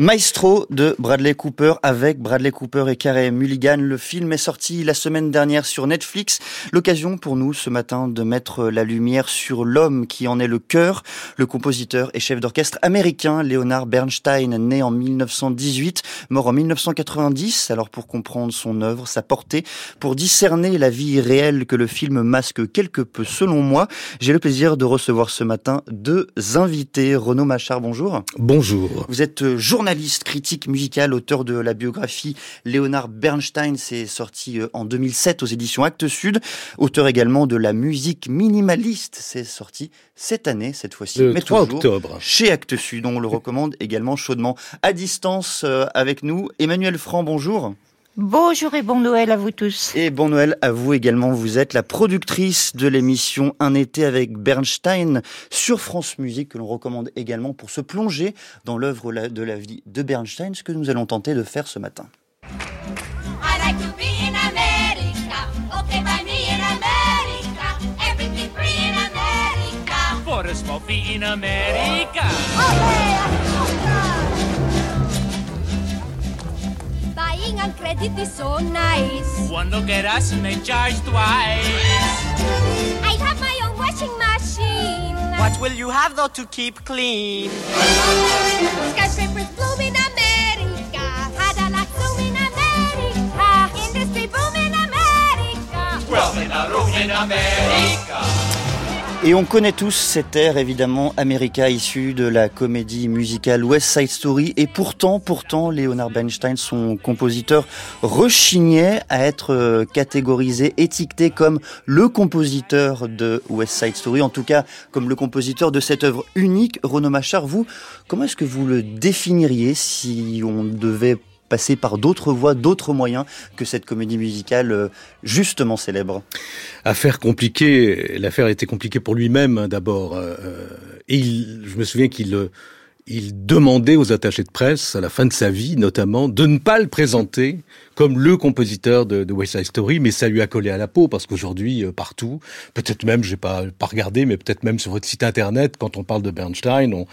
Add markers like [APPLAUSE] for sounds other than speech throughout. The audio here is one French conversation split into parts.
Maestro de Bradley Cooper avec Bradley Cooper et Carey Mulligan. Le film est sorti la semaine dernière sur Netflix. L'occasion pour nous ce matin de mettre la lumière sur l'homme qui en est le cœur, le compositeur et chef d'orchestre américain Leonard Bernstein, né en 1918, mort en 1990. Alors pour comprendre son œuvre, sa portée, pour discerner la vie réelle que le film masque quelque peu selon moi, j'ai le plaisir de recevoir ce matin deux invités. Renaud Machard, bonjour. Bonjour. Vous êtes journaliste journaliste, critique musical, auteur de la biographie Léonard Bernstein, c'est sorti euh, en 2007 aux éditions Actes Sud, auteur également de la musique minimaliste, c'est sorti cette année, cette fois-ci, mais 3 octobre. chez Actes Sud, on le recommande également chaudement à distance euh, avec nous. Emmanuel Franc, bonjour. Bonjour et bon Noël à vous tous. Et bon Noël à vous également. Vous êtes la productrice de l'émission Un été avec Bernstein sur France Musique que l'on recommande également pour se plonger dans l'œuvre de la vie de Bernstein, ce que nous allons tenter de faire ce matin. Buying on credit is so nice. One look at us and they charge twice. I have my own washing machine. What will you have though to keep clean? Skyscrapers bloom in America. Cadillac bloom in America. Industry boom in America. Wealth in a room in America. Et on connaît tous cet air évidemment America issu de la comédie musicale West Side Story et pourtant, pourtant, Leonard Bernstein, son compositeur, rechignait à être euh, catégorisé, étiqueté comme le compositeur de West Side Story, en tout cas comme le compositeur de cette œuvre unique. Renaud Machard, vous, comment est-ce que vous le définiriez si on devait passer par d'autres voies, d'autres moyens que cette comédie musicale euh, justement célèbre Affaire compliquée, l'affaire était compliquée pour lui-même hein, d'abord. Euh, et il, je me souviens qu'il euh, il demandait aux attachés de presse, à la fin de sa vie notamment, de ne pas le présenter comme le compositeur de, de West Side Story, mais ça lui a collé à la peau parce qu'aujourd'hui, partout, peut-être même, j'ai pas pas regardé, mais peut-être même sur votre site internet, quand on parle de Bernstein, on,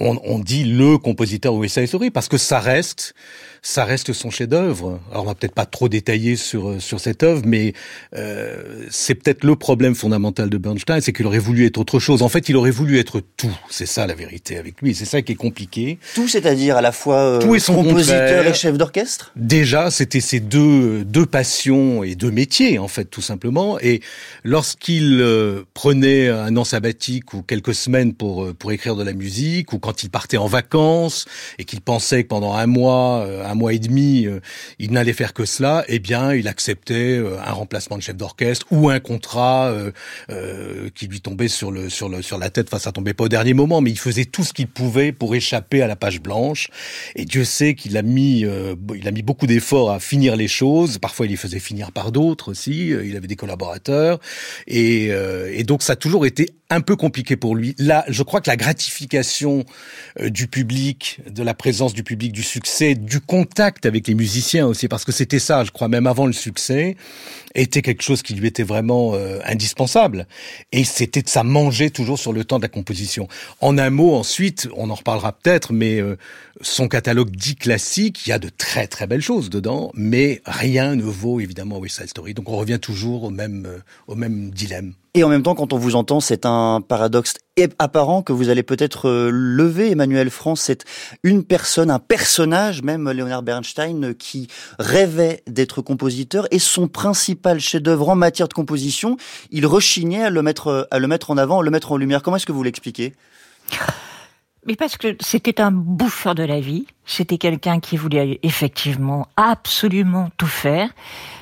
on, on, dit le compositeur West Side Story parce que ça reste, ça reste son chef-d'œuvre. Alors on va peut-être pas trop détailler sur sur cette œuvre, mais euh, c'est peut-être le problème fondamental de Bernstein, c'est qu'il aurait voulu être autre chose. En fait, il aurait voulu être tout. C'est ça la vérité avec lui. C'est ça qui est compliqué. Tout, c'est-à-dire à la fois euh, tout son compositeur et chef d'orchestre? Déjà, c'était ces deux deux passions et deux métiers en fait, tout simplement. Et lorsqu'il euh, prenait un an sabbatique ou quelques semaines pour euh, pour écrire de la musique ou quand quand il partait en vacances et qu'il pensait que pendant un mois, euh, un mois et demi, euh, il n'allait faire que cela, eh bien, il acceptait euh, un remplacement de chef d'orchestre ou un contrat qui lui tombait sur le sur le sur la tête. Enfin, ça tombait pas au dernier moment, mais il faisait tout ce qu'il pouvait pour échapper à la page blanche. Et Dieu sait qu'il a mis il a mis beaucoup d'efforts à finir les choses. Parfois, il les faisait finir par d'autres aussi. Il avait des collaborateurs et, et donc ça a toujours été un peu compliqué pour lui. Là, je crois que la gratification du public, de la présence du public, du succès, du contact avec les musiciens aussi, parce que c'était ça, je crois, même avant le succès, était quelque chose qui lui était vraiment euh, indispensable. Et c'était de ça manger toujours sur le temps de la composition. En un mot, ensuite, on en reparlera peut-être, mais euh, son catalogue dit classique, il y a de très très belles choses dedans, mais rien ne vaut évidemment West Side Story. Donc on revient toujours au même, au même dilemme. Et en même temps, quand on vous entend, c'est un paradoxe apparent que vous allez peut-être euh, lever, Emmanuel France. C'est une personne, un personnage, même Leonard Bernstein, qui rêvait d'être compositeur et son principal chef-d'œuvre en matière de composition, il rechignait à le mettre, à le mettre en avant, à le mettre en lumière. Comment est-ce que vous l'expliquez? Mais parce que c'était un bouffeur de la vie, c'était quelqu'un qui voulait effectivement absolument tout faire,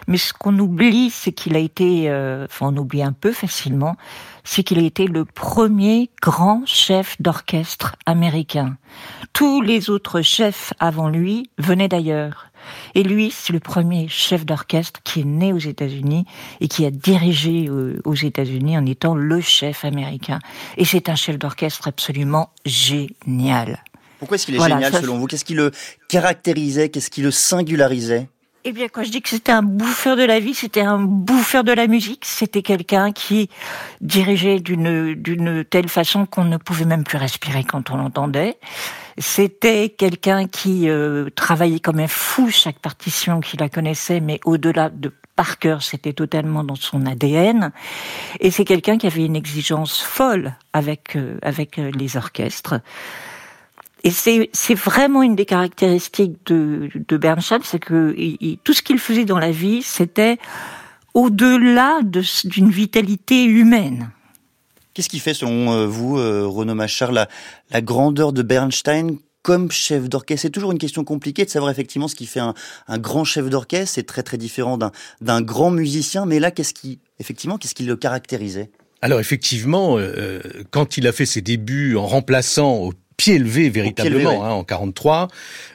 mais ce qu'on oublie, c'est qu'il a été, euh, enfin on oublie un peu facilement, c'est qu'il a été le premier grand chef d'orchestre américain. Tous les autres chefs avant lui venaient d'ailleurs. Et lui, c'est le premier chef d'orchestre qui est né aux États-Unis et qui a dirigé euh, aux États-Unis en étant le chef américain. Et c'est un chef d'orchestre absolument génial. Pourquoi est-ce qu'il est génial selon vous? Qu'est-ce qui le caractérisait? Qu'est-ce qui le singularisait? Eh bien, quand je dis que c'était un bouffeur de la vie, c'était un bouffeur de la musique. C'était quelqu'un qui dirigeait d'une d'une telle façon qu'on ne pouvait même plus respirer quand on l'entendait. C'était quelqu'un qui euh, travaillait comme un fou chaque partition qu'il la connaissait, mais au-delà de par cœur, c'était totalement dans son ADN. Et c'est quelqu'un qui avait une exigence folle avec euh, avec euh, les orchestres. Et c'est vraiment une des caractéristiques de, de Bernstein, c'est que tout ce qu'il faisait dans la vie, c'était au-delà d'une vitalité humaine. Qu'est-ce qui fait, selon euh, vous, euh, Renaud Machard, la, la grandeur de Bernstein comme chef d'orchestre? C'est toujours une question compliquée de savoir effectivement ce qui fait un, un grand chef d'orchestre. C'est très très différent d'un grand musicien. Mais là, qu'est-ce qui, effectivement, qu'est-ce qui le caractérisait? Alors effectivement, euh, quand il a fait ses débuts en remplaçant au pied levé véritablement hein, en 43.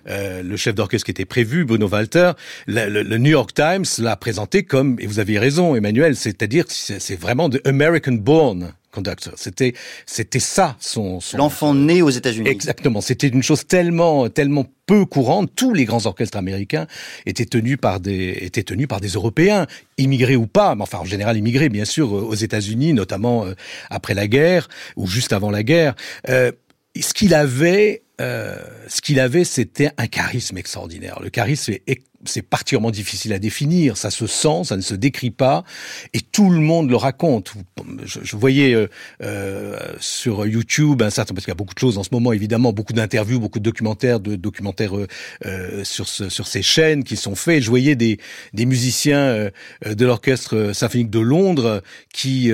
Euh, le chef d'orchestre qui était prévu, Bruno Walter, le, New York Times l'a présenté comme, et vous avez raison Emmanuel, c'est-à-dire c'est vraiment de American Born conductor. C'était c'était ça son, son l'enfant né aux États-Unis. Exactement. C'était une chose tellement tellement peu courante. Tous les grands orchestres américains étaient tenus par des étaient tenus par des Européens, immigrés ou pas, mais enfin en général immigrés bien sûr aux États-Unis, notamment euh, après la guerre ou juste avant la guerre. Euh, ce qu'il avait, euh, ce qu'il avait, c'était un charisme extraordinaire. Le charisme est c'est particulièrement difficile à définir. Ça se sent, ça ne se décrit pas, et tout le monde le raconte. Je, je voyais euh, euh, sur YouTube un certain parce qu'il y a beaucoup de choses en ce moment, évidemment, beaucoup d'interviews, beaucoup de documentaires, de documentaires euh, euh sur ce, sur ces chaînes qui sont faits. Je voyais des des musiciens euh, de l'orchestre symphonique de Londres qui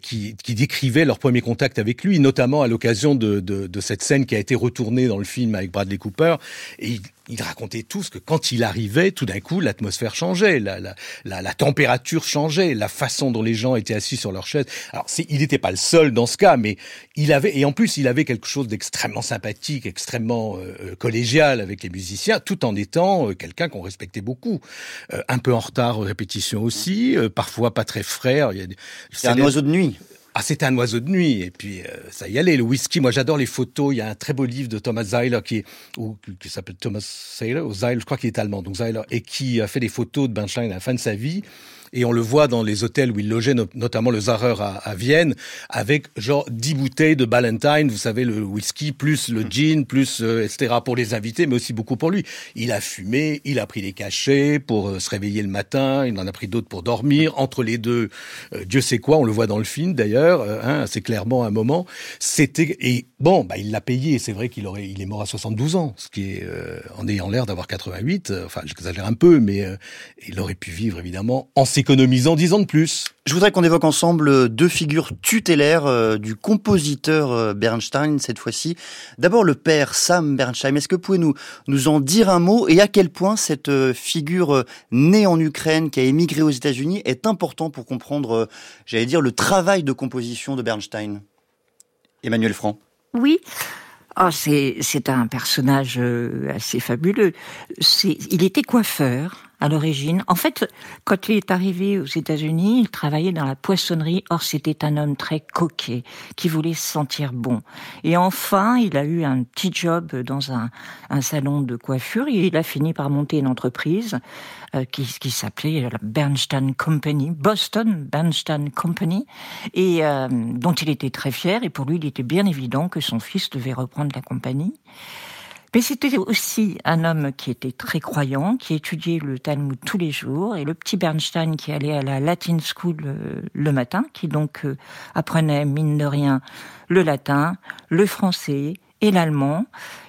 qui qui décrivaient leur premier contact avec lui, notamment à l'occasion de, de, de cette scène qui a été retournée dans le film avec Bradley Cooper. Et ils racontaient tous que quand il arrivait, tout d'un coup, l'atmosphère changeait, la, la, la, température changeait, la façon dont les gens étaient assis sur leur chaise. Alors, il n'était pas le seul dans ce cas, mais il avait, et en plus, il avait quelque chose d'extrêmement sympathique, extrêmement euh, euh, collégial avec les musiciens, tout en étant euh, quelqu'un qu'on respectait beaucoup. un peu en retard aux répétitions aussi, parfois pas très frais. C'est un oiseau de nuit. Ah, c'était un oiseau de nuit. Et puis, euh, ça y allait. Le whisky, moi, j'adore les photos. Il y a un très beau livre de Thomas Zeiler qui, ou, qui s'appelle Thomas Zeiler, ou Zeiler, je crois qu'il est allemand, donc Zeiler, et qui a fait des photos de Bernstein à la fin de sa vie et on le voit dans les hôtels où il logeait, notamment le Zarer à, Vienne, avec genre 10 bouteilles de Ballantine, vous savez, le whisky, plus le gin, plus euh, etc. pour les invités, mais aussi beaucoup pour lui. Il a fumé, il a pris des cachets pour euh, se réveiller le matin, il en a pris d'autres pour dormir. Entre les deux, euh, Dieu sait quoi, on le voit dans le film d'ailleurs, hein, assez clairement à un moment. C'était et bon, bah il l'a payé. C'est vrai qu'il aurait, il est mort à 72 ans, ce qui est en ayant l'air d'avoir 88. enfin, j'exagère un peu, mais il aurait pu vivre évidemment en sécurité économisant 10 ans de plus. Je voudrais qu'on évoque ensemble deux figures tutélaires euh, du compositeur euh, Bernstein cette fois-ci. D'abord le père Sam Bernstein. Est-ce que vous pouvez nous, nous en dire un mot? Et à quel point cette euh, figure née en Ukraine qui a émigré aux États-Unis est important pour comprendre, j'allais dire, le travail de composition de Bernstein? Emmanuel Franc. Oui. Oh, c'est, c'est un personnage assez fabuleux. Il était coiffeur à l'origine. En fait, quand il est arrivé aux États-Unis, il travaillait dans la poissonnerie. Or, c'était un homme très coquet, qui voulait se sentir bon. Et enfin, il a eu un petit job dans un, salon de coiffure et il a fini par monter une entreprise euh, qui, qui s'appelait la Bernstein Company, Boston Bernstein Company, et euh, dont il était très fier. Et pour lui, il était bien évident que son fils devait reprendre la compagnie. Mais c'était aussi un homme qui était très croyant, qui étudiait le Talmud tous les jours, et le petit Bernstein qui allait à la Latin School euh, le matin, qui donc euh, apprenait, mine de rien, le latin, le français et l'allemand.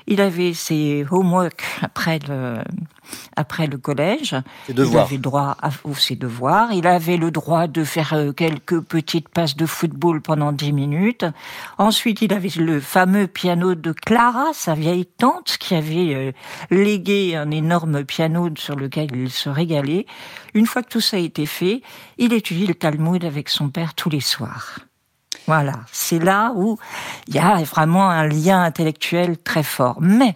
Il avait ses homework après le, après le collège. Ses devoirs. Il avait droit à ses devoirs. Il avait le droit de faire euh, quelques petites passes de football pendant dix minutes. Ensuite, il avait le fameux piano de Clara, sa vieille tante, qui avait euh, légué un énorme piano sur lequel il se régalait. Une fois que tout ça a été fait, il étudie le Talmud avec son père tous les soirs. Voilà, c'est là où il y a vraiment un lien intellectuel très fort. Mais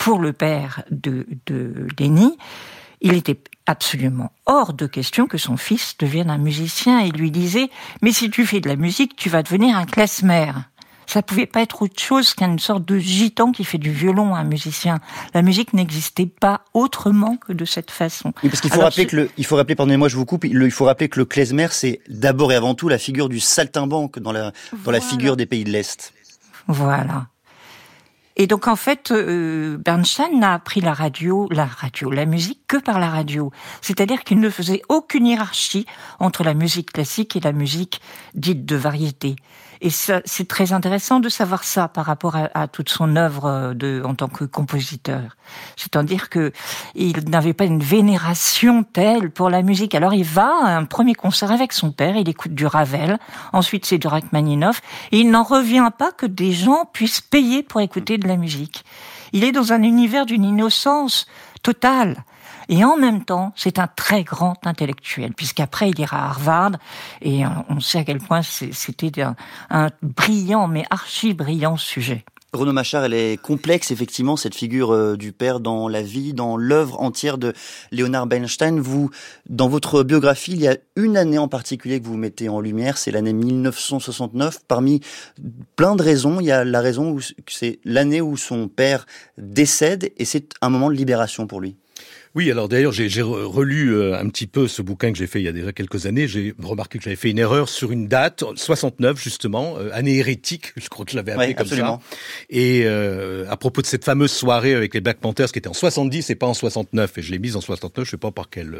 pour le père de, de Lenny, il était absolument hors de question que son fils devienne un musicien. Il lui disait, mais si tu fais de la musique, tu vas devenir un klezmer. ça pouvait pas être autre chose qu'une sorte de gitan qui fait du violon à un musicien. La musique n'existait pas autrement que de cette façon. Oui, parce qu'il faut rappeler que le, il faut rappeler, pardonnez-moi, je vous coupe, il faut rappeler que le klezmer, c'est d'abord et avant tout la figure du saltimbanque dans la, dans la figure des pays de l'Est. Voilà. Et donc en fait, euh, Bernstein n'a appris la radio, la radio, la musique que par la radio. C'est-à-dire qu'il ne faisait aucune hiérarchie entre la musique classique et la musique dite de variété. Et c'est très intéressant de savoir ça par rapport à, toute son œuvre euh, de, en tant que compositeur. C'est-à-dire que il n'avait pas une vénération telle pour la musique. Alors il va à un premier concert avec son père, il écoute du Ravel, ensuite c'est du Rachmaninoff, et il n'en revient pas que des gens puissent payer pour écouter de la musique. Il est dans un univers d'une innocence totale. Et en même temps, c'est un très grand intellectuel, puisqu'après, il ira à Harvard, et on sait à quel point c'était un, brillant, mais archi brillant sujet. Renaud Machard, elle est complexe, effectivement, cette figure euh, du père dans la vie, dans l'œuvre entière de Léonard Bernstein. Vous, dans votre biographie, il y a une année en particulier que vous mettez en lumière, c'est l'année 1969. Parmi plein de raisons, il y a la raison où c'est l'année où son père décède, et c'est un moment de libération pour lui. Oui, alors d'ailleurs, j'ai relu euh, un petit peu ce bouquin que j'ai fait il y a déjà quelques années. J'ai remarqué que j'avais fait une erreur sur une date, 69 justement, euh, année hérétique, [LAUGHS] je crois que je l'avais appelé comme ça. Et euh, à propos de cette fameuse soirée avec les Black Panthers qui était en 70 et pas en 69, et je l'ai mise en 69, je sais pas par quel,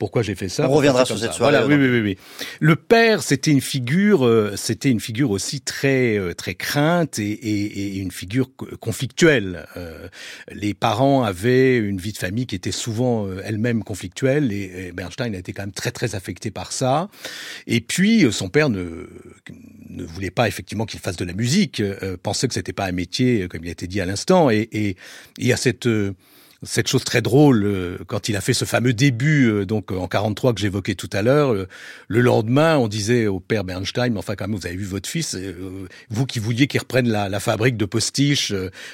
pourquoi j'ai fait ça. On reviendra sur cette soirée. Voilà, oui, oui, oui, oui. Le père, c'était une figure, c'était une figure aussi très, très crainte et, et, et une figure conflictuelle. les parents avaient une vie de famille qui était souvent euh, elle-même conflictuelle et, Bernstein a été quand même très très affecté par ça. Et puis euh, son père ne ne voulait pas effectivement qu'il fasse de la musique, euh, pensait que c'était pas un métier comme il a été dit à l'instant et, il y a cette cette chose très drôle euh, quand il a fait ce fameux début euh, donc en 43 que j'évoquais tout à l'heure euh, le lendemain on disait au père Bernstein mais enfin quand même vous avez vu votre fils vous qui vouliez qu'il reprenne la, la, fabrique de postiches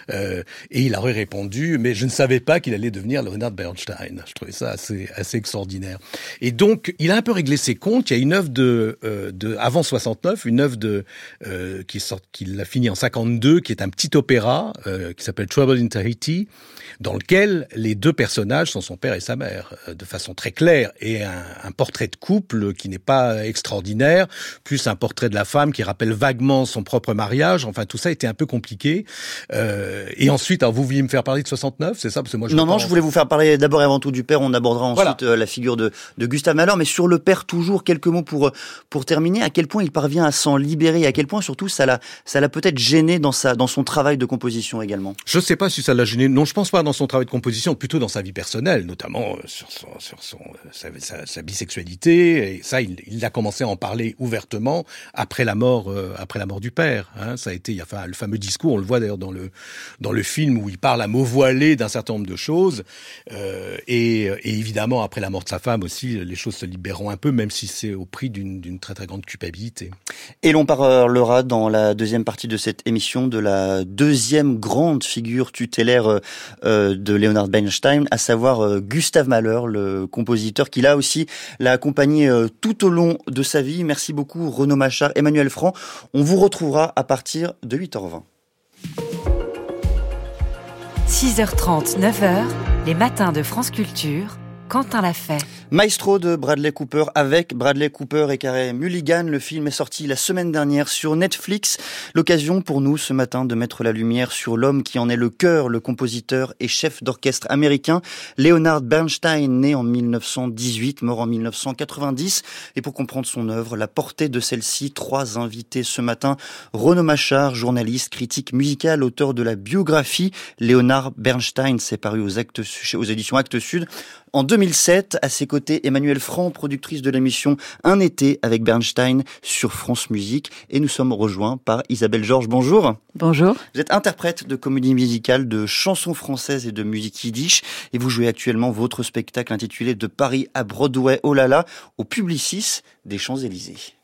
et il aurait répondu mais je ne savais pas qu'il allait devenir Leonard Bernstein. Je trouvais ça assez assez extraordinaire. Et donc il a un peu réglé ses comptes. Il y a une œuvre de, de avant 69 une œuvre de qui sort qu'il a fini en 52 qui est un petit opéra qui s'appelle Trouble in Tahiti dans lequel les deux personnages sont son père et sa mère, euh, de façon très claire, et un, un portrait de couple qui n'est pas extraordinaire, plus un portrait de la femme qui rappelle vaguement son propre mariage. Enfin, tout ça était un peu compliqué. Euh, et ensuite, alors vous vouliez me faire parler de 69, c'est ça? Parce que moi, je non, non, je voulais vous faire parler d'abord et avant tout du père. On abordera ensuite euh, la figure de, de Gustave Malheur, mais sur le père toujours quelques mots pour pour terminer. À quel point il parvient à s'en libérer? À quel point surtout ça l'a ça l'a peut-être gêné dans sa dans son travail de composition également? Je sais pas si ça l'a gêné. Non, je pense pas dans son travail de composition, plutôt dans sa vie personnelle, notamment euh, sur, son, sur son, euh, sa, bisexualité. Et ça, il, il, a commencé à en parler ouvertement après la mort, euh, après la mort du père. Hein. Ça a été, enfin, le fameux discours, on le voit d'ailleurs dans le dans le film où il parle à mots voilés d'un certain nombre de choses. Et, évidemment, après la mort de sa femme aussi, les choses se libéreront un peu, même si c'est au prix d'une très très grande culpabilité. Et l'on parlera dans la deuxième partie de cette émission de la deuxième grande figure tutélaire de À savoir euh, Gustave Mahler, le compositeur qui là aussi l'a accompagné euh, tout au long de sa vie. Merci beaucoup Renaud Machard, Emmanuel Franc. On vous retrouvera à partir de 8h20. 6h30, 9h, les matins de France Culture. Quentin l'a fait. Maestro de Bradley Cooper avec Bradley Cooper et Carey Mulligan. Le film est sorti la semaine dernière sur Netflix. L'occasion pour nous ce matin de mettre la lumière sur l'homme qui en est le cœur, le compositeur et chef d'orchestre américain, Leonard Bernstein, né en 1918, mort en 1990. Et pour comprendre son œuvre, la portée de celle-ci, trois invités ce matin. Renaud Machard, journaliste, critique musical, auteur de la biographie Leonard Bernstein, c'est paru aux, éditions Actes Sud. En 2007, à ses Emmanuel Franc, productrice de l'émission Un été avec Bernstein sur France Musique. Et nous sommes rejoints par Isabelle Georges. Bonjour. Bonjour. Vous êtes interprète de comédie musicale, de chansons françaises et de musique yiddish. Et vous jouez actuellement votre spectacle intitulé De Paris à Broadway, oh là là, au Publicis des Champs-Élysées.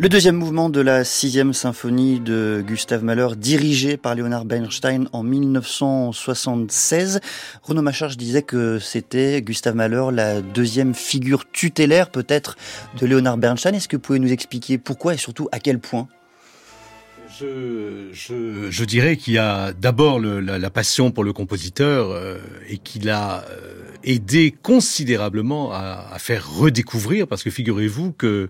Le deuxième mouvement de la sixième symphonie de Gustave Mahler, dirigé par Leonard Bernstein en 1976. Renaud Macharge disait que c'était Gustave Mahler la deuxième figure tutélaire peut-être de Leonard Bernstein. Est-ce que vous pouvez nous expliquer pourquoi et surtout à quel point? Je, je, dirais qu'il y a d'abord la, passion pour le compositeur euh, et qu'il a euh, aidé considérablement à, faire redécouvrir, parce que figurez-vous que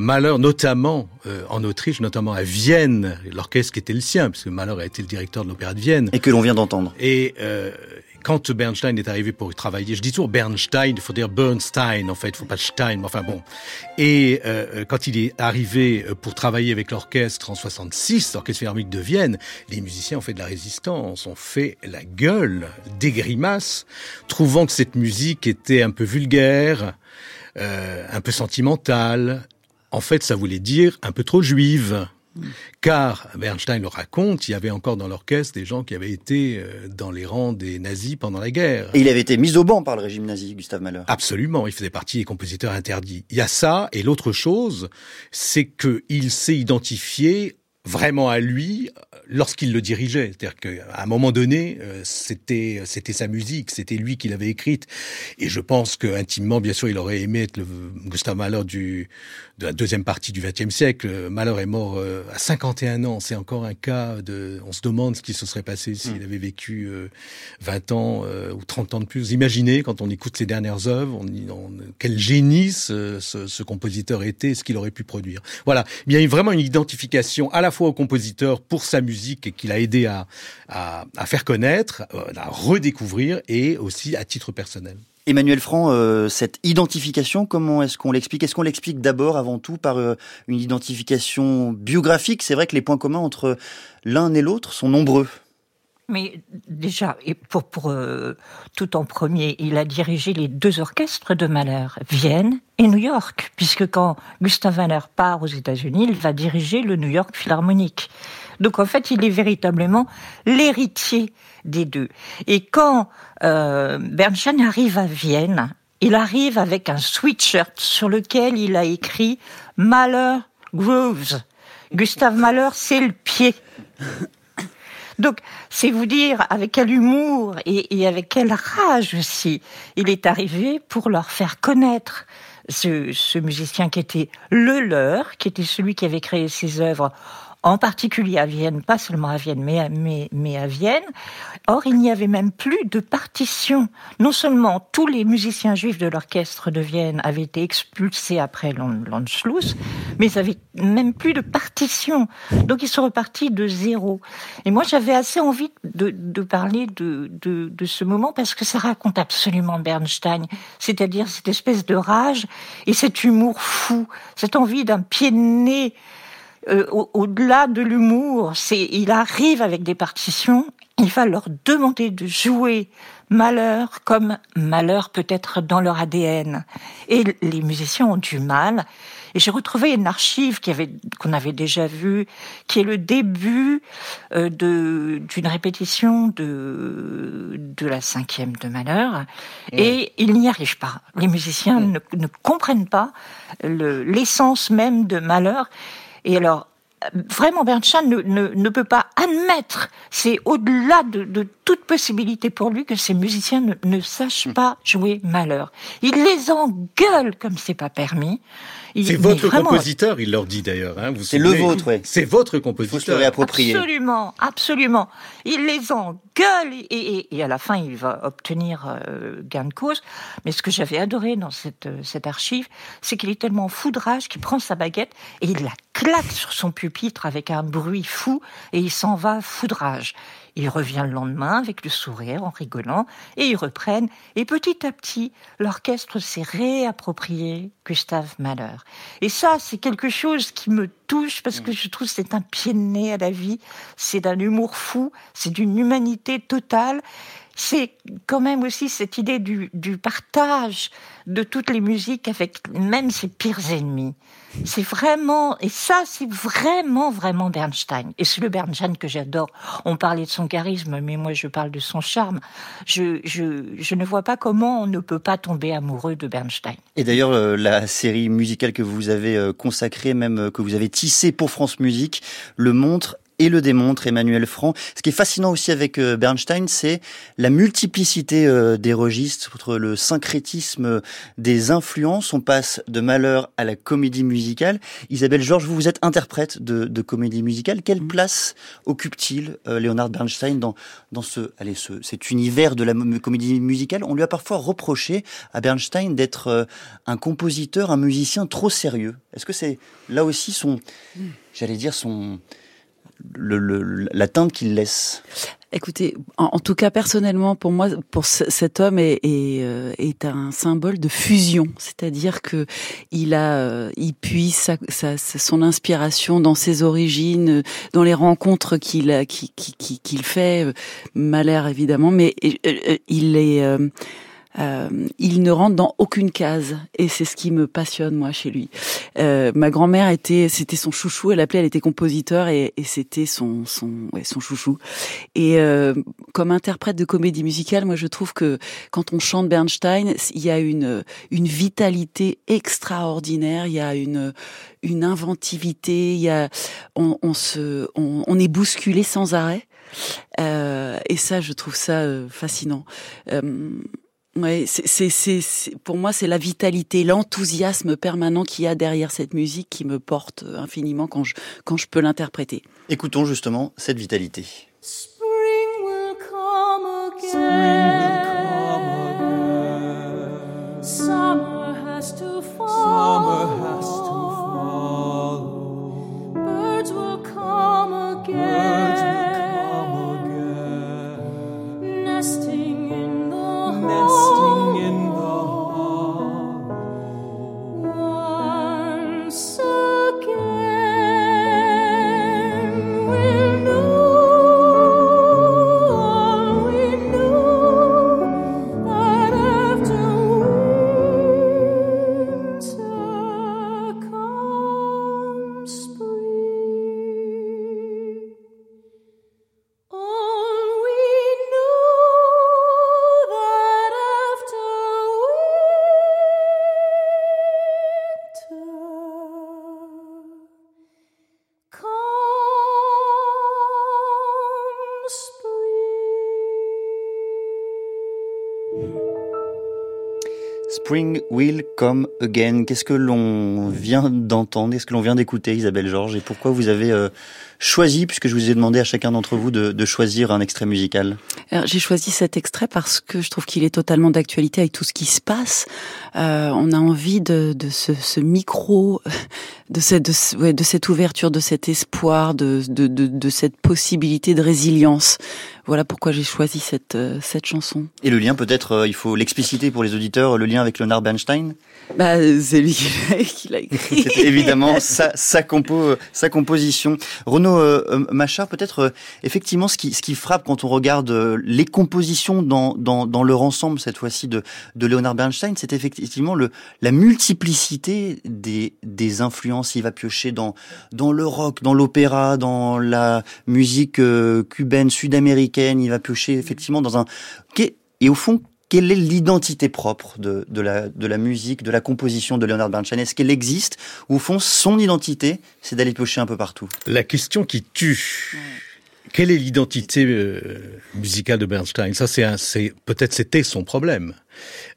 Malheur, notamment euh, en Autriche, notamment à Vienne, l'orchestre qui était le sien, parce que Malheur a été le directeur de l'Opéra de Vienne. Et que l'on vient d'entendre. Et euh, quand Bernstein est arrivé pour y travailler, je dis toujours Bernstein, il faut dire Bernstein en fait, il faut pas Stein, mais enfin bon. Et euh, quand il est arrivé pour travailler avec l'orchestre en 66, l'orchestre philharmonique de Vienne, les musiciens ont fait de la résistance, ont fait la gueule, des grimaces, trouvant que cette musique était un peu vulgaire, euh, un peu sentimentale, en fait, ça voulait dire un peu trop juive. Car, Bernstein le raconte, il y avait encore dans l'orchestre des gens qui avaient été euh, dans les rangs des nazis pendant la guerre. Et il avait été mis au banc par le régime nazi, Gustave Mahler. Absolument, il faisait partie des compositeurs interdits. Il y a ça, et l'autre chose, c'est qu'il s'est identifié vraiment à lui lorsqu'il le dirigeait. C'est-à-dire qu'à un moment donné, euh, c'était c'était sa musique, c'était lui qui l'avait écrite. Et je pense que intimement, bien sûr, il aurait aimé être le Gustave Mahler du de la deuxième partie du XXe siècle. Mahler est mort euh, à 51 ans. C'est encore un cas de. On se demande ce qui se serait passé s'il hmm. avait vécu 20 euh, ans ou 30 ans de plus. imaginez quand on écoute ses dernières œuvres, on, quel génie ce, ce, ce compositeur était, ce qu'il aurait pu produire. Voilà, il y a vraiment une identification à la fois au compositeur pour sa musique qu'il a aidé à, à, à faire connaître, euh, à redécouvrir et aussi à titre personnel. Emmanuel Franc, euh, cette identification, comment est-ce qu'on l'explique? Est-ce qu'on l'explique d'abord, avant tout, par euh, une identification biographique? C'est vrai que les points communs entre l'un et l'autre sont nombreux. Mais déjà, pour, pour euh, tout en premier, il a dirigé les deux orchestres de Mahler, Vienne et New York, puisque quand Gustav Mahler part aux États-Unis, il va diriger le New York Philharmonic. Donc en fait, il est véritablement l'héritier des deux. Et quand euh, Bernstein arrive à Vienne, il arrive avec un sweatshirt sur lequel il a écrit Mahler Grooves. Gustave Mahler, c'est le pied. Donc, c'est vous dire avec quel humour et, avec quelle rage aussi il est arrivé pour leur faire connaître ce, ce musicien qui était le leur, qui était celui qui avait créé ses œuvres en particulier à Vienne, pas seulement à Vienne, mais à, mais, mais à Vienne. Or, il n'y avait même plus de partition. Non seulement tous les musiciens juifs de l'orchestre de Vienne avaient été expulsés après l'Anschluss, mais ils avaient même plus de partition. Donc, ils sont repartis de zéro. Et moi, j'avais assez envie de, de parler de, de, de, ce moment parce que ça raconte absolument Bernstein, c'est-à-dire cette espèce de rage et cet humour fou, cette envie d'un pied de nez euh, au-delà de l'humour, c'est il arrive avec des partitions, il va leur demander de jouer malheur comme malheur peut être dans leur ADN. Et les musiciens ont du mal. Et j'ai retrouvé une archive qui avait qu'on avait déjà vue, qui est le début euh, d'une répétition de de la cinquième de Malheur, et ils n'y arrivent pas. Les musiciens ne, ne comprennent pas l'essence même de Malheur. Et alors, vraiment, Bernstein ne, ne, ne, peut pas admettre, c'est au-delà de, de, toute possibilité pour lui que ces musiciens ne, ne sachent hmm. pas jouer malheur. Il les engueule comme c'est pas permis. C'est votre compositeur, il leur dit d'ailleurs. Hein, c'est le vôtre, oui. C'est votre compositeur. Il faut se Absolument, absolument. Il les engueule et, et, et, à la fin, il va obtenir euh, gain de cause. Mais ce que j'avais adoré dans cette, euh, cette archive, c'est qu'il est tellement foudrage qu'il prend sa baguette et il la claque sur son pupitre avec un bruit fou et il s'en va foudrage. Il revient le lendemain avec le sourire en rigolant et ils reprennent. Et petit à petit, l'orchestre s'est réapproprié Gustave Mahler. Et ça, c'est quelque chose qui me touche parce que je trouve que c'est un pied de nez à la vie. C'est d'un humour fou, c'est d'une humanité totale c'est quand même aussi cette idée du, du partage de toutes les musiques avec même ses pires ennemis. C'est vraiment, et ça, c'est vraiment, vraiment Bernstein. Et c'est le Bernstein que j'adore. On parlait de son charisme, mais moi, je parle de son charme. Je, je, je ne vois pas comment on ne peut pas tomber amoureux de Bernstein. Et d'ailleurs, euh, la série musicale que vous avez euh, consacrée, même euh, que vous avez tissée pour France Musique, le montre et le démontre Emmanuel Franc. Ce qui est fascinant aussi avec euh, Bernstein, c'est la multiplicité euh, des registres, le syncrétisme des influences. On passe de Malheur à la comédie musicale. Isabelle Georges, vous, vous êtes interprète de, de comédie musicale. Quelle mm. place occupe-t-il, euh, Leonard Bernstein, dans, dans ce, allez, ce, cet univers de la comédie musicale? On lui a parfois reproché à Bernstein d'être un compositeur, un musicien trop sérieux. Est-ce que c'est là aussi son, mm. j'allais dire son le, le, la teinte qu'il laisse. Écoutez, en, tout cas personnellement, pour moi, pour cet homme est, est, euh, est un symbole de fusion, c'est-à-dire que il a, euh, il puise sa, sa, son inspiration dans ses origines, dans les rencontres qu'il qu'il qu'il fait, euh, Malheur évidemment, mais il est euh, il ne rentre dans aucune case et c'est ce qui me passionne moi chez lui. Euh, ma grand-mère était, c'était son chouchou. Elle appelait, elle était compositeur et, et c'était son son ouais, son chouchou. Et euh, comme interprète de comédie musicale, moi je trouve que quand on chante Bernstein, il y a une une vitalité extraordinaire. Il y a une une inventivité. Il y a on, on se on, on est bousculé sans arrêt. Euh, et ça, je trouve ça euh, fascinant. Euh, Ouais, c'est, pour moi, c'est la vitalité, l'enthousiasme permanent qu'il y a derrière cette musique qui me porte infiniment quand je, quand je peux l'interpréter. Écoutons justement cette vitalité. Spring will come again. Spring will come again. Summer has to fall. Summer has Spring Will Come Again. Qu'est-ce que l'on vient d'entendre Qu'est-ce que l'on vient d'écouter, Isabelle Georges Et pourquoi vous avez euh, choisi, puisque je vous ai demandé à chacun d'entre vous de, de, choisir un extrait musical? J'ai choisi cet extrait parce que je trouve qu'il est totalement d'actualité avec tout ce qui se passe. Euh, on a envie de, de ce, ce, micro, [LAUGHS] de cette, de, ouais, de, cette ouverture, de cet espoir, de, de cette possibilité de résilience. Voilà pourquoi j'ai choisi cette, euh, cette chanson. Et le lien, peut-être, euh, il faut l'expliciter pour les auditeurs, le lien avec Leonard Bernstein bah, C'est lui qui l'a [LAUGHS] écrit. [LAUGHS] C'est évidemment sa, sa, compo, sa composition. Renaud euh, Machard, peut-être, effectivement, ce qui, ce qui frappe quand on regarde les compositions dans, dans, dans leur ensemble, cette fois-ci, de, de Leonard Bernstein, c'est effectivement le, la multiplicité des, des influences. Il va piocher dans, dans le rock, dans l'opéra, dans la musique cubaine, sud-américaine, il va piocher effectivement dans un... Et au fond, quelle est l'identité propre de, de, la, de la musique, de la composition de Leonard Bernstein? Est-ce qu'elle existe? Ou au fond, son identité, c'est d'aller piocher un peu partout? La question qui tue. Quelle est l'identité euh, musicale de Bernstein? Ça, c'est peut-être c'était son problème.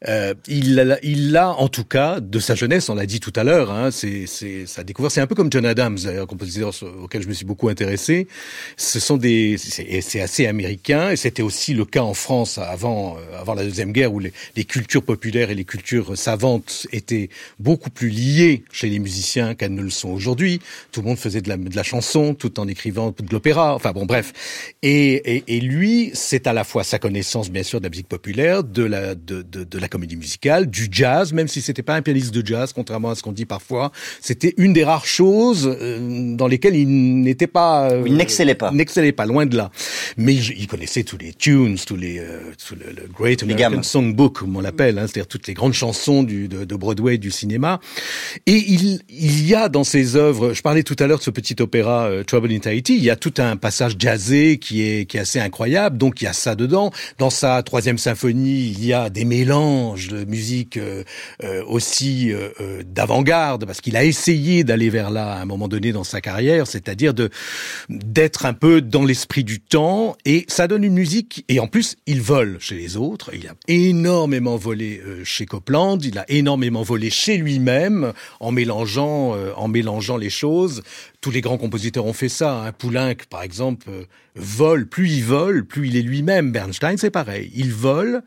Euh, il, il a, en tout cas, de sa jeunesse, on l'a dit tout à l'heure, hein, c'est sa découverte. C'est un peu comme John Adams, un compositeur auquel je me suis beaucoup intéressé. Ce sont des, c'est assez américain, et c'était aussi le cas en France avant, euh, avant la deuxième guerre, où les, les, cultures populaires et les cultures savantes étaient beaucoup plus liées chez les musiciens qu'elles ne le sont aujourd'hui. Tout le monde faisait de la, de la chanson, tout en écrivant de l'opéra. Enfin bon, bref. Et, et, et lui, c'est à la fois sa connaissance, bien sûr, de la musique populaire, de la, de, de, de la comédie musicale, du jazz, même si c'était pas un pianiste de jazz, contrairement à ce qu'on dit parfois. C'était une des rares choses euh, dans lesquelles il n'était pas... euh, Il n'excellait pas. N'excellait pas, loin de là. Mais il connaissait tous les tunes, tous les, euh, tout le, le Great Les American gammes. Songbook, comme on l'appelle, hein, c'est-à-dire toutes les grandes chansons du, de, de Broadway, du cinéma. Et il, il y a dans ses œuvres, je parlais tout à l'heure de ce petit opéra Trouble in Tahiti, il y a tout un passage jazzé qui est, qui est assez incroyable, donc il y a ça dedans. Dans sa troisième symphonie, il y a des mélanges de musique euh, euh, aussi euh, d'avant-garde, parce qu'il a essayé d'aller vers là à un moment donné dans sa carrière, c'est-à-dire de d'être un peu dans l'esprit du temps, et ça donne une musique, et en plus, il vole chez les autres, il a énormément volé chez Copland, il a énormément volé chez lui-même, en mélangeant, en mélangeant les choses. Tous les grands compositeurs ont fait ça. Hein. Poulenc, par exemple, vole. Plus il vole, plus il est lui-même. Bernstein, c'est pareil. Il vole,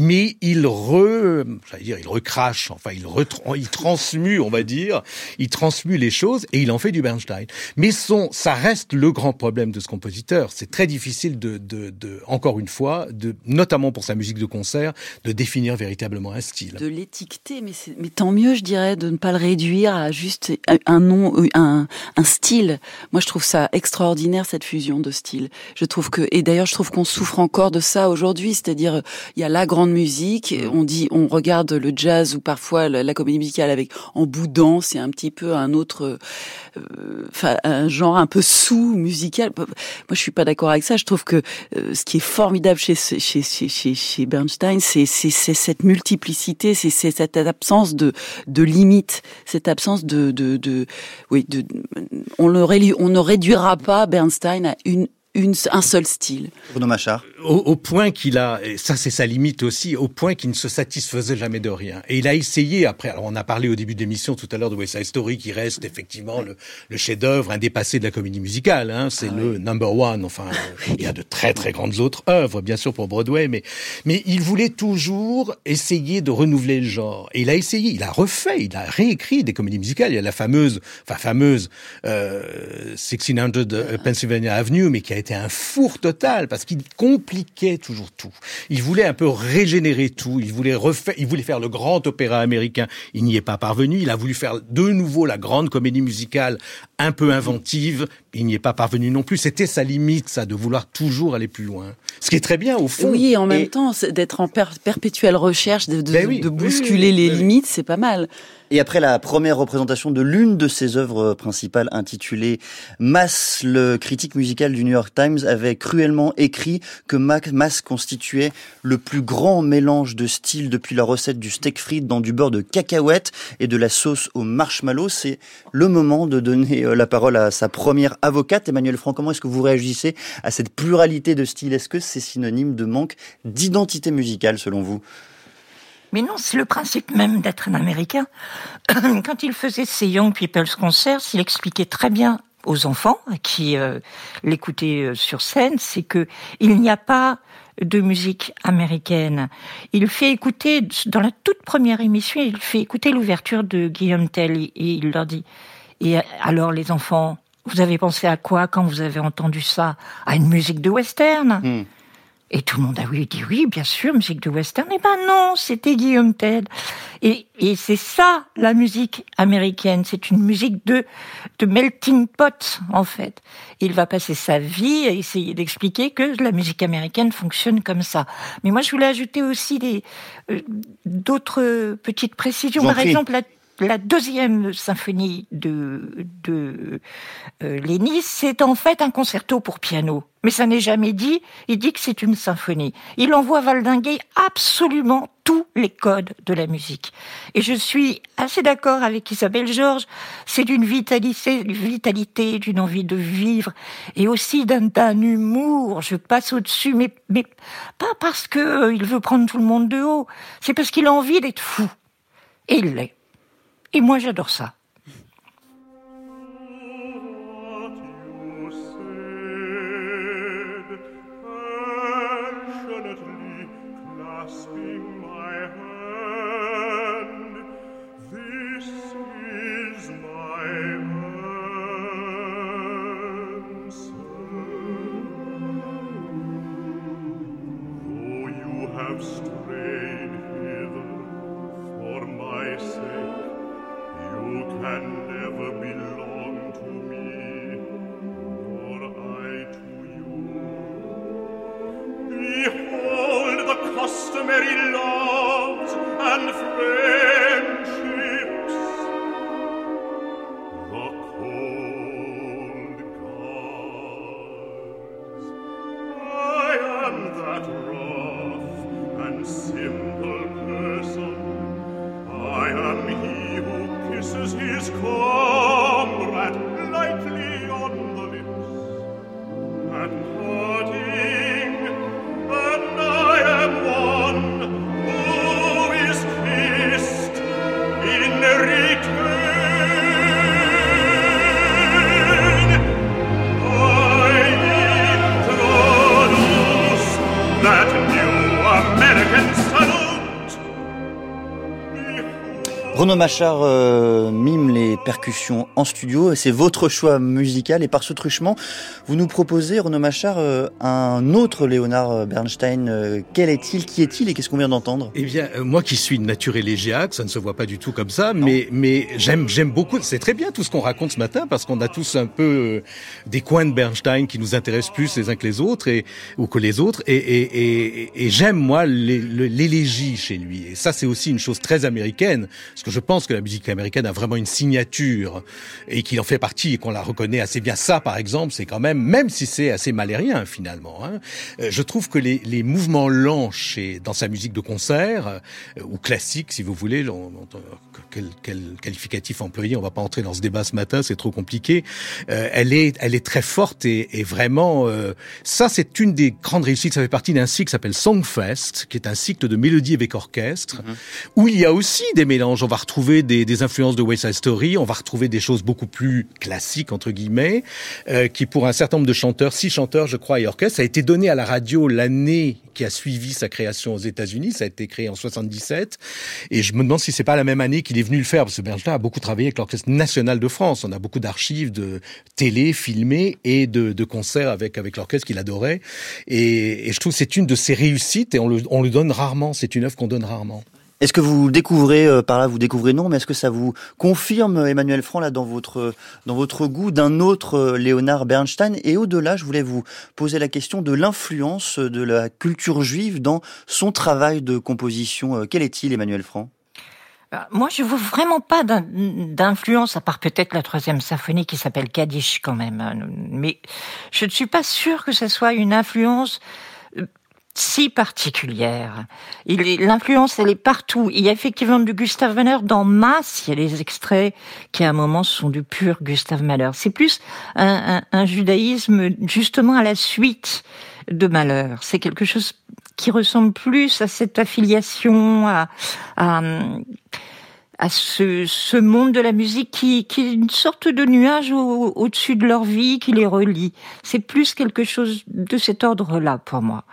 mais il re, dire, il recrache. Enfin, il retran- il transmue, on va dire. Il transmue les choses et il en fait du Bernstein. Mais ça reste le grand problème de ce compositeur. C'est très difficile de, de, encore une fois, de, notamment pour sa musique de concert, de définir véritablement un style. de l'étiqueter, mais, mais tant mieux, je dirais, de ne pas le réduire à juste un- nom, un, un style. Moi, je trouve ça extraordinaire cette fusion de styles. Je trouve que, et d'ailleurs, je trouve qu'on souffre encore de ça aujourd'hui, c'est-à-dire, il y a la grande musique, et on dit, on regarde le jazz ou parfois la, la comédie musicale avec en boudant, c'est un petit peu un autre, euh, enfin, un genre un peu sous musical. Moi, je suis pas d'accord avec ça. Je trouve que euh, ce qui est formidable chez chez chez chez, chez Bernstein, c'est c'est c'est cette multiplicité, c'est c'est cette absence de de limites, cette absence de de de oui de on ne réduira pas Bernstein à une une un seul style. Bruno Machard. au, au point qu'il a, et ça c'est sa limite aussi, au point qu'il ne se satisfaisait jamais de rien. Et il a essayé après, alors on a parlé au début de l'émission tout à l'heure de West Side Story qui reste effectivement le, le chef-d'œuvre indépassé de la comédie musicale, hein, c'est le number one, enfin [LAUGHS] euh, il y a de très très grandes autres œuvres bien sûr pour Broadway, mais, mais il voulait toujours essayer de renouveler le genre. Et il a essayé, il a refait, il a réécrit des comédies musicales, il y a la fameuse, enfin fameuse euh, 1600 euh, Pennsylvania Avenue, mais qui a été un four total parce qu'il compliquait toujours tout. Il voulait un peu régénérer tout. Il voulait refaire, il voulait faire le grand opéra américain. Il n'y est pas parvenu. Il a voulu faire de nouveau la grande comédie musicale un peu inventive. Il n'y est pas parvenu non plus. C'était sa limite, ça, de vouloir toujours aller plus loin. Ce qui est très bien au fond. Oui, en même Et- temps, d'être en per- perpétuelle recherche, de, de, Ben oui, de oui, bousculer oui, les oui, limites, c'est pas mal. Et après la première représentation de l'une de ses œuvres principales intitulée Mass, le critique musical du New York Times avait cruellement écrit que Mass constituait le plus grand mélange de styles depuis la recette du steak frites dans du beurre de cacahuète et de la sauce au marshmallow. C'est le moment de donner euh, la parole à sa première avocate, Emmanuel Franck. Comment est-ce que vous réagissez à cette pluralité de styles? Est-ce que c'est synonyme de manque d'identité musicale selon vous Mais non, c'est le principe même d'être un Américain. [COUGHS] Quand il faisait ses Young People's Concerts, il expliquait très bien aux enfants qui euh, l'écoutaient euh, sur scène, c'est que il n'y a pas de musique américaine. Il fait écouter, dans la toute première émission, il fait écouter l'ouverture de Guillaume Tell et il leur dit, et alors les enfants, vous avez pensé à quoi quand vous avez entendu ça? À une musique de western Hmm. Et tout le monde a oui, dit oui, bien sûr, musique de western. Eh ben non, c'était Guillaume Tell. Et, et c'est ça, la musique américaine. C'est une musique de, de melting pot, en fait. Il va passer sa vie à essayer d'expliquer que la musique américaine fonctionne comme ça. Mais moi, je voulais ajouter aussi des, euh, d'autres petites précisions. Par exemple, la, la deuxième symphonie de, de euh, Lénis, c'est en fait un concerto pour piano. Mais ça n'est jamais dit. Il dit que c'est une symphonie. Il envoie valdinguer absolument tous les codes de la musique. Et je suis assez d'accord avec Isabelle Georges. C'est d'une vitalité, d'une envie de vivre et aussi d'un, humour. Je passe au-dessus, mais, mais pas parce que euh, veut prendre tout le monde de haut. C'est parce qu'il a envie d'être fou. Et il l'est. Et moi, j'adore ça. his call. Machard euh, mime les percussions en studio. et C'est votre choix musical et par ce truchement, vous nous proposez, Renaud Machard, euh, un autre Léonard Bernstein. Euh, quel est-il? Qui est-il? Et qu'est-ce qu'on vient d'entendre? Eh bien, euh, moi qui suis de nature élégiaque, ça ne se voit pas du tout comme ça, mais mais j'aime j'aime beaucoup. C'est très bien tout ce qu'on raconte ce matin parce qu'on a tous un peu euh, des coins de Bernstein qui nous intéressent plus les uns que les autres et ou que les autres. Et et et, et j'aime moi l'élégie chez lui. Et ça, c'est aussi une chose très américaine, parce que je pense que la musique américaine a vraiment une signature et qu'il en fait partie et qu'on la reconnaît assez bien. Ça, par exemple, c'est quand même, même si c'est assez malérien finalement, hein, euh, je trouve que les, les mouvements lents chez, dans sa musique de concert, euh, ou classique si vous voulez, on- on- quel, quel qualificatif employer, on va pas entrer dans ce débat ce matin, c'est trop compliqué, euh, elle, est, elle est très forte et, et vraiment, euh, ça c'est une des grandes réussites, ça fait partie d'un cycle qui s'appelle Songfest, qui est un cycle de mélodie avec orchestre, où il y a aussi des mélanges, on va retrouver des, des influences de West Side Story, on va retrouver des choses beaucoup plus classiques, entre guillemets, euh, qui pour un certain nombre de chanteurs, six chanteurs je crois et orchestre, a été donné à la radio l'année qui a suivi sa création aux États-Unis, ça a été créé en 77, et je me demande si c'est pas la même année qu'il est venu le faire, parce que Bernstein a beaucoup travaillé avec l'Orchestre National de France, on a beaucoup d'archives de télé filmées et de, de concerts avec, avec l'orchestre qu'il adorait, et, et je trouve que c'est une de ses réussites, et on le, on le donne rarement, c'est une œuvre qu'on donne rarement. Est-ce que vous découvrez euh, par là, vous découvrez non, mais est-ce que ça vous confirme, Emmanuel Franc, là, dans votre dans votre goût d'un autre euh, Léonard Bernstein? Et au-delà, je voulais vous poser la question de l'influence de la culture juive dans son travail de composition. Euh, Quel est-il, Emmanuel Franc? Moi, je vois vraiment pas d'in- d'influence, à part peut-être la troisième symphonie qui s'appelle Kaddish quand même. Mais je ne suis pas sûre que ce soit une influence si particulière. L'influence, elle est partout. Il y a effectivement du Gustav Mahler dans Masse. Il y a les extraits qui, à un moment, sont du pur Gustav Mahler. C'est plus un, un- un judaïsme justement à la suite de Mahler. C'est quelque chose qui ressemble plus à cette affiliation, à, à, à ce, ce monde de la musique qui, qui est une sorte de nuage au- au-dessus de leur vie, qui les relie. C'est plus quelque chose de cet ordre-là pour moi.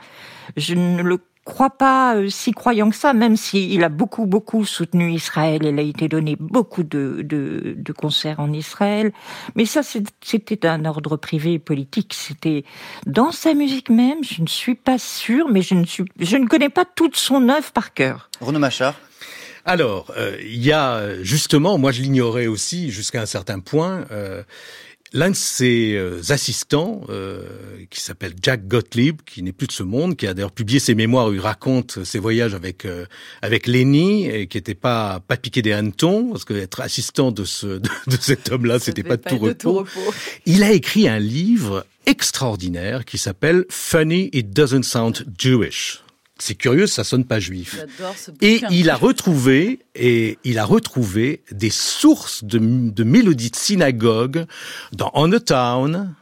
Je ne le crois pas euh, si croyant que ça, même s'il a beaucoup, beaucoup soutenu Israël. Il a été donné beaucoup de, de, de concerts en Israël. Mais ça, c'était un ordre privé et politique. C'était dans sa musique même. Je ne suis pas sûre, mais je ne suis, je ne connais pas toute son œuvre par cœur. Renaud Machard Alors, euh, il y a justement, moi je l'ignorais aussi jusqu'à un certain point, euh, l'un de ses euh, assistants, euh, qui s'appelle Jack Gottlieb, qui n'est plus de ce monde, qui a d'ailleurs publié ses mémoires où il raconte ses voyages avec euh, avec Lenny, et qui n'était pas pas piqué des hannetons, parce que être assistant de ce de, [LAUGHS] de cet homme-là, c'était pas de tout repos. [LAUGHS] Il a écrit un livre extraordinaire qui s'appelle Funny It Doesn't Sound Jewish. C'est curieux, ça sonne pas juif. Et il a retrouvé et il a retrouvé des sources de, de mélodies de synagogue dans On the Town,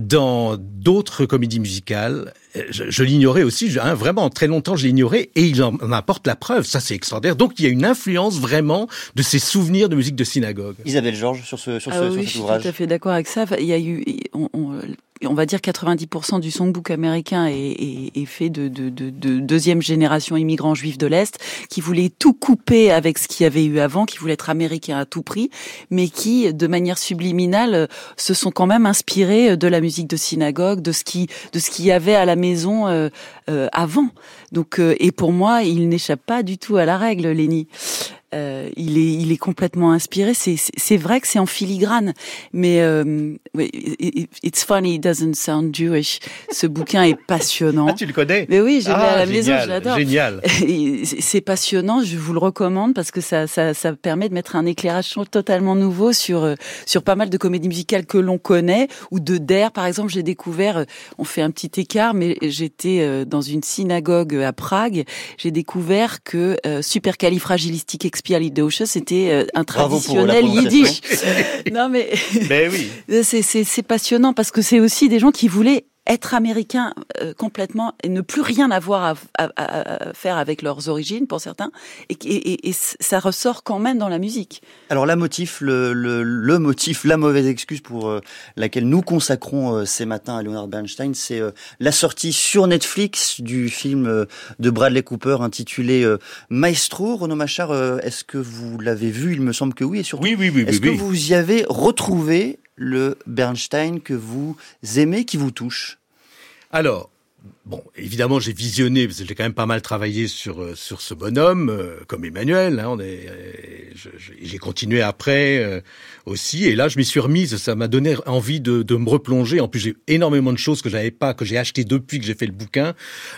dans d'autres comédies musicales. Je, je l'ignorais aussi, je- hein, vraiment très longtemps je l'ignorais et il en, en apporte la preuve. Ça c'est extraordinaire. Donc il y a une influence vraiment de ces souvenirs de musique de synagogue. Isabelle Georges sur ce sur, Ah ce, oui, sur je cet suis ouvrage. tout à fait d'accord avec ça. Il y a eu, on, on- on va dire 90% du songbook américain est, est- est fait de, de, de, de deuxième génération immigrants juifs de l'Est qui voulaient tout couper avec ce qu'il y avait eu avant, qui voulaient être américains à tout prix, mais qui, de manière subliminale, se sont quand même inspirés de la musique de synagogue, de ce qui, de ce qu'il y avait à la maison euh, euh, avant. Donc, euh, et pour moi, il n'échappe pas du tout à la règle, Lenny. Euh, il est, il est complètement inspiré. C'est, c'est vrai que c'est en filigrane, mais euh, it's funny, it doesn't sound Jewish. Ce bouquin est passionnant. Ah, tu le connais? Mais oui, je l'ai Ah, à la maison, génial, je l'adore. Génial. [LAUGHS] C'est- passionnant, je vous le recommande parce que ça, ça, ça permet de mettre un éclairage totalement nouveau sur euh, sur pas mal de comédies musicales que l'on connaît ou de Der par exemple. J'ai découvert, euh, on fait un petit écart, mais j'étais euh, dans une synagogue à Prague. J'ai découvert que euh, supercalifragilisticexpialidocious c'était euh, un Bravo pour la traditionnel yiddish. [LAUGHS] non mais Ben oui. [LAUGHS] c'est passionnant parce que c'est aussi des gens qui voulaient être américains euh, complètement et ne plus rien avoir à, à- à- à faire avec leurs origines pour certains et, et, et- et ça ressort quand même dans la musique. Alors la motif, le, le, le motif, la mauvaise excuse pour euh, laquelle nous consacrons euh, ces matins à Leonard Bernstein, c'est euh, la sortie sur Netflix du film euh, de Bradley Cooper intitulé euh, Maestro. Renaud Machard, euh, est-ce que vous l'avez vu? Il me semble que oui. Et surtout, Oui, oui, oui, est-ce oui, que oui. vous y avez retrouvé le Bernstein que vous aimez, qui vous touche Alors, bon, évidemment, j'ai visionné, parce que j'ai quand même pas mal travaillé sur euh, sur ce bonhomme, euh, comme Emmanuel. Hein, on est, euh, j'ai continué après euh, aussi, et là, je m'y suis remise. Ça m'a donné envie de, de me replonger. En plus, j'ai énormément de choses que j'avais pas, que j'ai acheté depuis que j'ai fait le bouquin.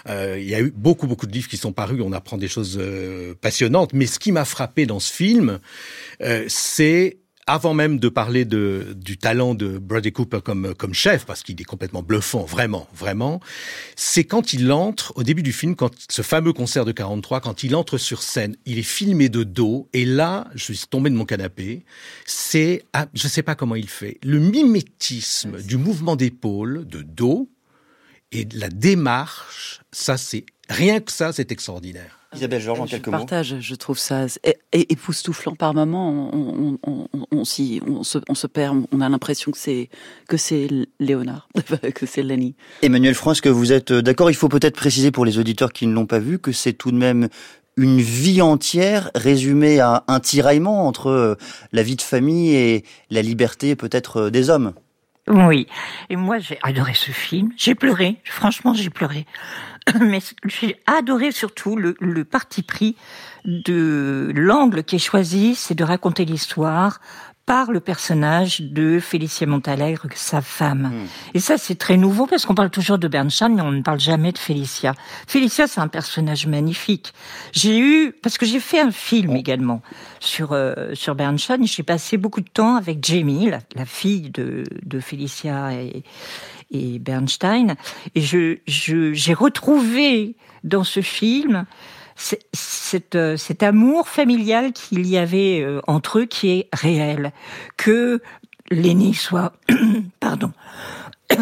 Euh, il y a eu beaucoup beaucoup de livres qui sont parus. On apprend des choses passionnantes. Mais ce qui m'a frappé dans ce film, c'est avant même de parler de, du talent de Bradley Cooper comme, comme chef, parce qu'il est complètement bluffant, vraiment, vraiment, c'est quand il entre, au début du film, quand ce fameux concert de 43, quand il entre sur scène, il est filmé de dos, et là, je suis tombé de mon canapé, c'est, ah, je sais pas comment il fait, le mimétisme du mouvement d'épaule, de dos, et de la démarche, ça c'est, rien que ça, c'est extraordinaire. Isabelle Georges, en je quelques mots. partage, je trouve ça époustouflant par moments. On, on, on, on, s'y- on se, on se perd, on a l'impression que c'est que c'est Léonard, [LAUGHS] que c'est Lenny. Emmanuel France, que vous êtes euh, d'accord Il faut peut-être préciser pour les auditeurs qui ne l'ont pas vu que c'est tout de même une vie entière résumée à un tiraillement entre euh, la vie de famille et la liberté peut-être euh, des hommes. Oui. Et moi, j'ai adoré ce film. J'ai pleuré. Franchement, j'ai pleuré. [CLEARS THROAT] Mais j'ai adoré surtout le, parti pris de l'angle qui est choisi, c'est de raconter l'histoire par le personnage de Félicia Montalegre, sa femme. Et ça, c'est très nouveau parce qu'on parle toujours de Bernstein, mais on ne parle jamais de Félicia. Félicia, c'est un personnage magnifique. J'ai eu, parce que j'ai fait un film également sur euh, sur Bernstein, j'ai passé beaucoup de temps avec Jamie, la, la fille de, de Félicia et, et Bernstein, et je je- j'ai retrouvé dans ce film cet, euh, cet amour familial qu'il y avait euh, entre eux qui est réel. Que Lenny soit, [COUGHS] pardon, [COUGHS]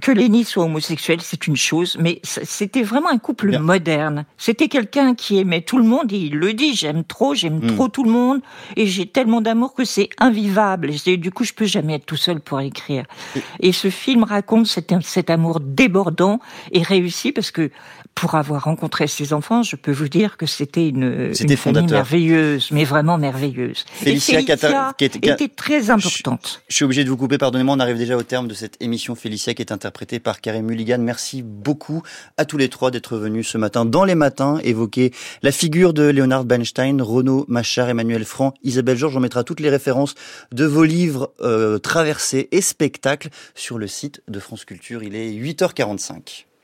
que Lenny soit homosexuel, c'est une chose, mais c'était vraiment un couple Bien. moderne. C'était quelqu'un qui aimait tout le monde, et il le dit, j'aime trop, j'aime Mm. trop tout le monde, et j'ai tellement d'amour que c'est invivable. Et du coup, je peux jamais être tout seul pour écrire. Et ce film raconte cet, cet amour débordant et réussi parce que pour avoir rencontré ses enfants, je peux vous dire que c'était une, une famille merveilleuse, mais vraiment merveilleuse. Félicia et Félicia qui est- était très importante. Je suis obligé de vous couper, pardonnez-moi, on arrive déjà au terme de cette émission Félicia qui est interprétée par Karim Mulligan. Merci beaucoup à tous les trois d'être venus ce matin dans les matins évoquer la figure de Leonard Bernstein, Renaud Machard, Emmanuel Franc, Isabelle Georges. On mettra toutes les références de vos livres euh, traversés et spectacles sur le site de France Culture. Il est 8h45.